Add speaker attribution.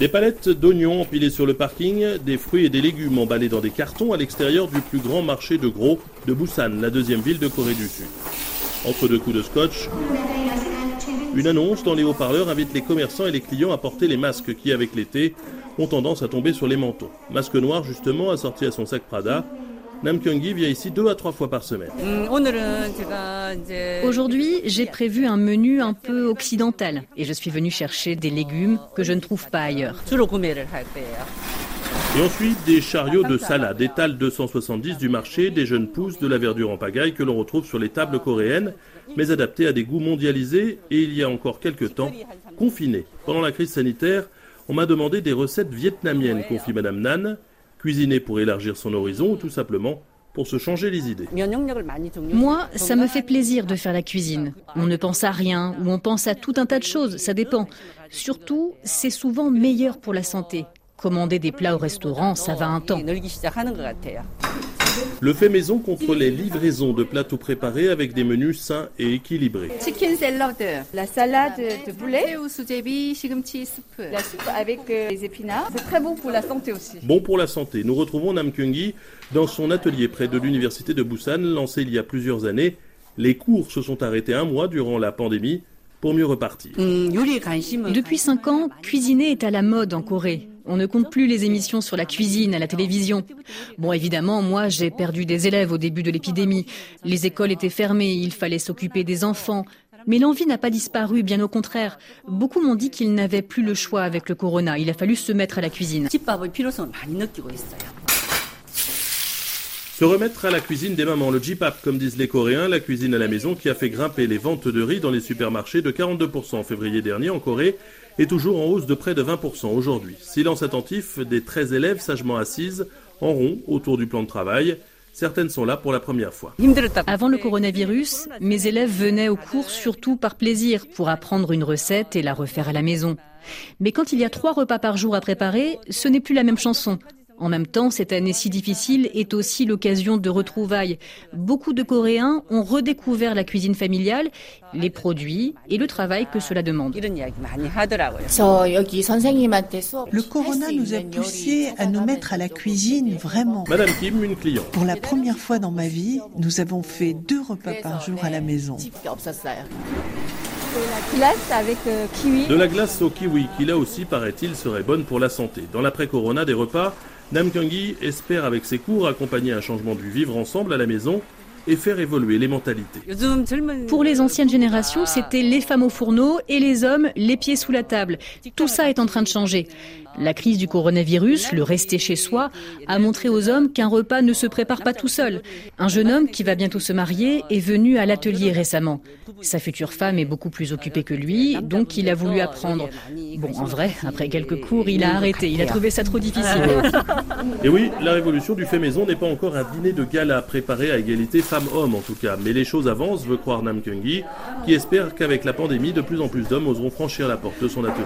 Speaker 1: Des palettes d'oignons empilées sur le parking, des fruits et des légumes emballés dans des cartons à l'extérieur du plus grand marché de gros de Busan, la deuxième ville de Corée du Sud. Entre deux coups de scotch, une annonce dans les haut-parleurs invite les commerçants et les clients à porter les masques qui, avec l'été, ont tendance à tomber sur les manteaux. Masque noir, justement, assorti à son sac Prada. Nam Kyung-gi vient ici deux à trois fois par semaine.
Speaker 2: Aujourd'hui, j'ai prévu un menu un peu occidental et je suis venu chercher des légumes que je ne trouve pas ailleurs.
Speaker 1: Et ensuite, des chariots de salade, des tales 270 du marché, des jeunes pousses, de la verdure en pagaille que l'on retrouve sur les tables coréennes, mais adaptées à des goûts mondialisés et il y a encore quelques temps, confinés. Pendant la crise sanitaire, on m'a demandé des recettes vietnamiennes, confie Madame Nan, cuisiner pour élargir son horizon ou tout simplement pour se changer les idées.
Speaker 2: Moi, ça me fait plaisir de faire la cuisine. On ne pense à rien ou on pense à tout un tas de choses, ça dépend. Surtout, c'est souvent meilleur pour la santé. Commander des plats au restaurant, ça va un temps.
Speaker 1: Le fait maison contre les livraisons de plats tout préparés avec des menus sains et équilibrés.
Speaker 3: Chicken salad, la salade de poulet, la soupe avec euh, les épinards. C'est très bon pour la santé aussi.
Speaker 1: Bon pour la santé. Nous retrouvons Nam Kyung-gi dans son atelier près de l'université de Busan, lancé il y a plusieurs années. Les cours se sont arrêtés un mois durant la pandémie pour mieux repartir.
Speaker 2: Depuis cinq ans, cuisiner est à la mode en Corée. On ne compte plus les émissions sur la cuisine à la télévision. Bon, évidemment, moi, j'ai perdu des élèves au début de l'épidémie. Les écoles étaient fermées, il fallait s'occuper des enfants. Mais l'envie n'a pas disparu, bien au contraire. Beaucoup m'ont dit qu'ils n'avaient plus le choix avec le corona. Il a fallu se mettre à la cuisine.
Speaker 1: Se remettre à la cuisine des mamans, le J-Pap, comme disent les Coréens, la cuisine à la maison qui a fait grimper les ventes de riz dans les supermarchés de 42% en février dernier en Corée et toujours en hausse de près de 20% aujourd'hui. Silence attentif des 13 élèves sagement assises en rond autour du plan de travail. Certaines sont là pour la première fois.
Speaker 2: Avant le coronavirus, mes élèves venaient au cours surtout par plaisir pour apprendre une recette et la refaire à la maison. Mais quand il y a trois repas par jour à préparer, ce n'est plus la même chanson. En même temps, cette année si difficile est aussi l'occasion de retrouvailles. Beaucoup de Coréens ont redécouvert la cuisine familiale, les produits et le travail que cela demande.
Speaker 4: Le corona nous a poussé à nous mettre à la cuisine vraiment.
Speaker 1: Madame Kim, une cliente.
Speaker 4: Pour la première fois dans ma vie, nous avons fait deux repas par jour à la maison.
Speaker 3: La glace avec euh, kiwi.
Speaker 1: De la glace au kiwi, qui là aussi, paraît-il, serait bonne pour la santé. Dans l'après-corona, des repas Nam Kyung-gi espère avec ses cours accompagner un changement du vivre ensemble à la maison et faire évoluer les mentalités.
Speaker 2: Pour les anciennes générations, c'était les femmes au fourneau et les hommes les pieds sous la table. Tout ça est en train de changer. La crise du coronavirus, le rester chez soi, a montré aux hommes qu'un repas ne se prépare pas tout seul. Un jeune homme qui va bientôt se marier est venu à l'atelier récemment. Sa future femme est beaucoup plus occupée que lui, donc il a voulu apprendre. Bon, en vrai, après quelques cours, il a arrêté. Il a trouvé ça trop difficile.
Speaker 1: Et oui, la révolution du fait maison n'est pas encore un dîner de gala préparé à égalité femmes-hommes en tout cas. Mais les choses avancent, veut croire Nam Kyung-gi, qui espère qu'avec la pandémie, de plus en plus d'hommes oseront franchir la porte de son atelier.